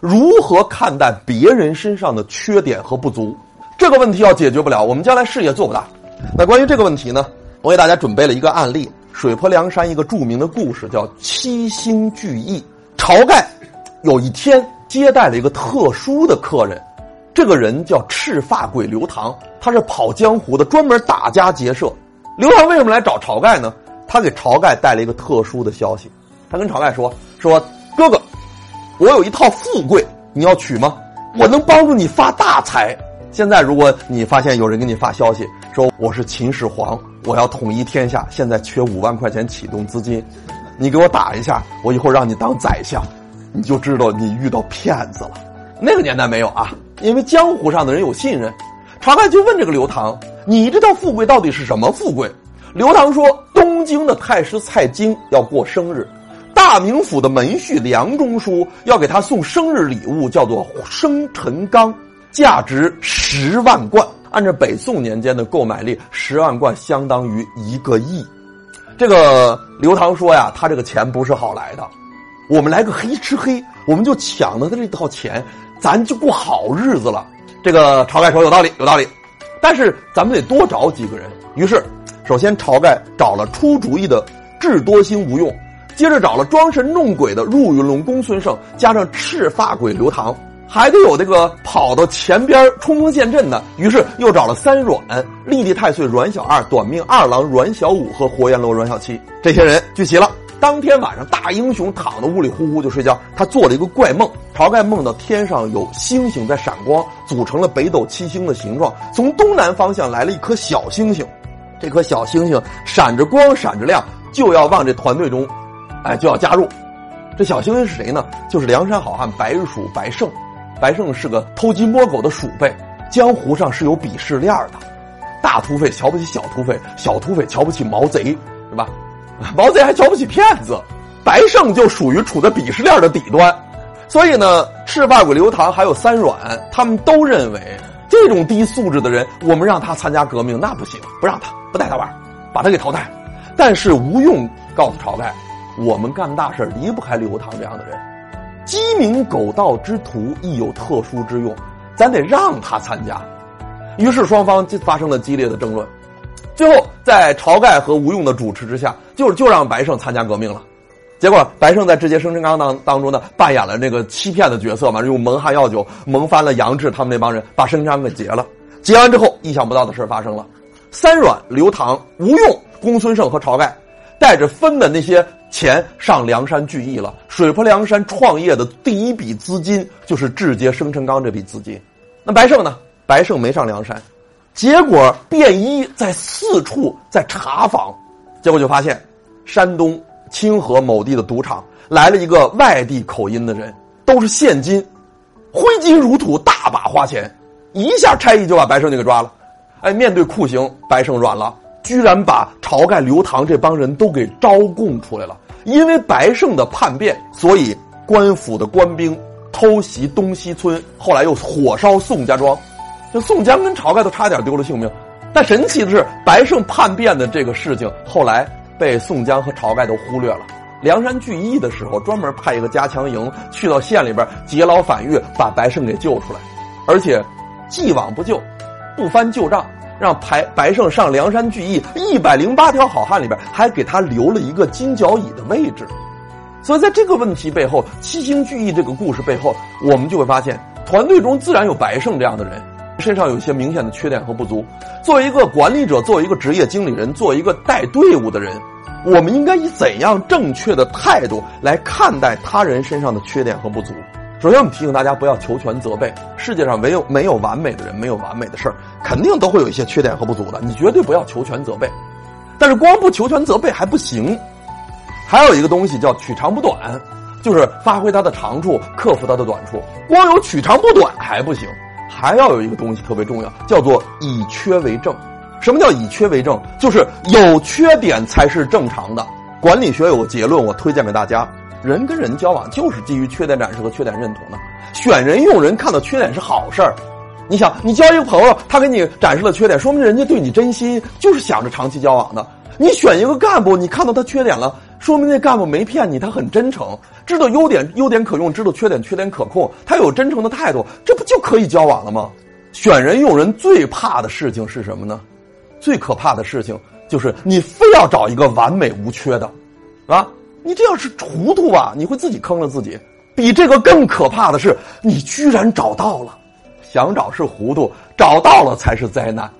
如何看待别人身上的缺点和不足？这个问题要解决不了，我们将来事业做不大。那关于这个问题呢，我给大家准备了一个案例：水泊梁山一个著名的故事，叫七星聚义。晁盖有一天接待了一个特殊的客人，这个人叫赤发鬼刘唐，他是跑江湖的，专门打家劫舍。刘唐为什么来找晁盖呢？他给晁盖带了一个特殊的消息，他跟晁盖说：“说哥哥，我有一套富贵，你要娶吗？我能帮助你发大财。”现在，如果你发现有人给你发消息说我是秦始皇，我要统一天下，现在缺五万块钱启动资金，你给我打一下，我以后让你当宰相，你就知道你遇到骗子了。那个年代没有啊，因为江湖上的人有信任。晁盖就问这个刘唐：“你这套富贵到底是什么富贵？”刘唐说：“东京的太师蔡京要过生日，大名府的门婿梁中书要给他送生日礼物，叫做生辰纲。”价值十万贯，按照北宋年间的购买力，十万贯相当于一个亿。这个刘唐说呀，他这个钱不是好来的，我们来个黑吃黑，我们就抢了他这套钱，咱就过好日子了。这个晁盖说有道理，有道理，但是咱们得多找几个人。于是，首先晁盖找了出主意的智多星吴用，接着找了装神弄鬼的入云龙公孙胜，加上赤发鬼刘唐。还得有这个跑到前边冲锋陷阵的，于是又找了三阮、立地太岁阮小二、短命二郎阮小五和活阎罗阮小七这些人聚齐了。当天晚上，大英雄躺在屋里呼呼就睡觉，他做了一个怪梦。晁盖梦到天上有星星在闪光，组成了北斗七星的形状。从东南方向来了一颗小星星，这颗小星星闪着光，闪着亮，就要往这团队中，哎，就要加入。这小星星是谁呢？就是梁山好汉白日鼠白胜。白胜是个偷鸡摸狗的鼠辈，江湖上是有鄙视链的，大土匪瞧不起小土匪，小土匪瞧不起毛贼，对吧？毛贼还瞧不起骗子，白胜就属于处在鄙视链的底端。所以呢，赤发鬼刘唐还有三阮，他们都认为这种低素质的人，我们让他参加革命那不行，不让他，不带他玩，把他给淘汰。但是吴用告诉晁盖，我们干大事离不开刘唐这样的人。鸡鸣狗盗之徒亦有特殊之用，咱得让他参加。于是双方就发生了激烈的争论。最后，在晁盖和吴用的主持之下，就就让白胜参加革命了。结果，白胜在直接生辰纲当当中呢，扮演了那个欺骗的角色嘛，用蒙汗药酒蒙翻了杨志他们那帮人，把生辰纲给结了。结完之后，意想不到的事发生了：三阮、刘唐、吴用、公孙胜和晁盖带着分的那些。钱上梁山聚义了，水泊梁山创业的第一笔资金就是制结生辰纲这笔资金。那白胜呢？白胜没上梁山，结果便衣在四处在查访，结果就发现山东清河某地的赌场来了一个外地口音的人，都是现金，挥金如土，大把花钱，一下差役就把白胜就给抓了。哎，面对酷刑，白胜软了。居然把晁盖、刘唐这帮人都给招供出来了。因为白胜的叛变，所以官府的官兵偷袭东西村，后来又火烧宋家庄，就宋江跟晁盖都差点丢了性命。但神奇的是，白胜叛变的这个事情后来被宋江和晁盖都忽略了。梁山聚义的时候，专门派一个加强营去到县里边劫牢反狱，把白胜给救出来，而且既往不咎，不翻旧账。让白白胜上梁山聚义，一百零八条好汉里边还给他留了一个金角椅的位置，所以在这个问题背后，七星聚义这个故事背后，我们就会发现，团队中自然有白胜这样的人，身上有一些明显的缺点和不足。作为一个管理者，作为一个职业经理人，作为一个带队伍的人，我们应该以怎样正确的态度来看待他人身上的缺点和不足？首先，我们提醒大家不要求全责备。世界上没有没有完美的人，没有完美的事儿，肯定都会有一些缺点和不足的。你绝对不要求全责备。但是光不求全责备还不行，还有一个东西叫取长补短，就是发挥他的长处，克服他的短处。光有取长补短还不行，还要有一个东西特别重要，叫做以缺为正。什么叫以缺为正？就是有缺点才是正常的。管理学有个结论，我推荐给大家。人跟人交往就是基于缺点展示和缺点认同的，选人用人看到缺点是好事儿。你想，你交一个朋友，他给你展示了缺点，说明人家对你真心，就是想着长期交往的。你选一个干部，你看到他缺点了，说明那干部没骗你，他很真诚，知道优点优点可用，知道缺点缺点可控，他有真诚的态度，这不就可以交往了吗？选人用人最怕的事情是什么呢？最可怕的事情就是你非要找一个完美无缺的，啊，你这要是糊涂啊！你会自己坑了自己。比这个更可怕的是，你居然找到了，想找是糊涂，找到了才是灾难。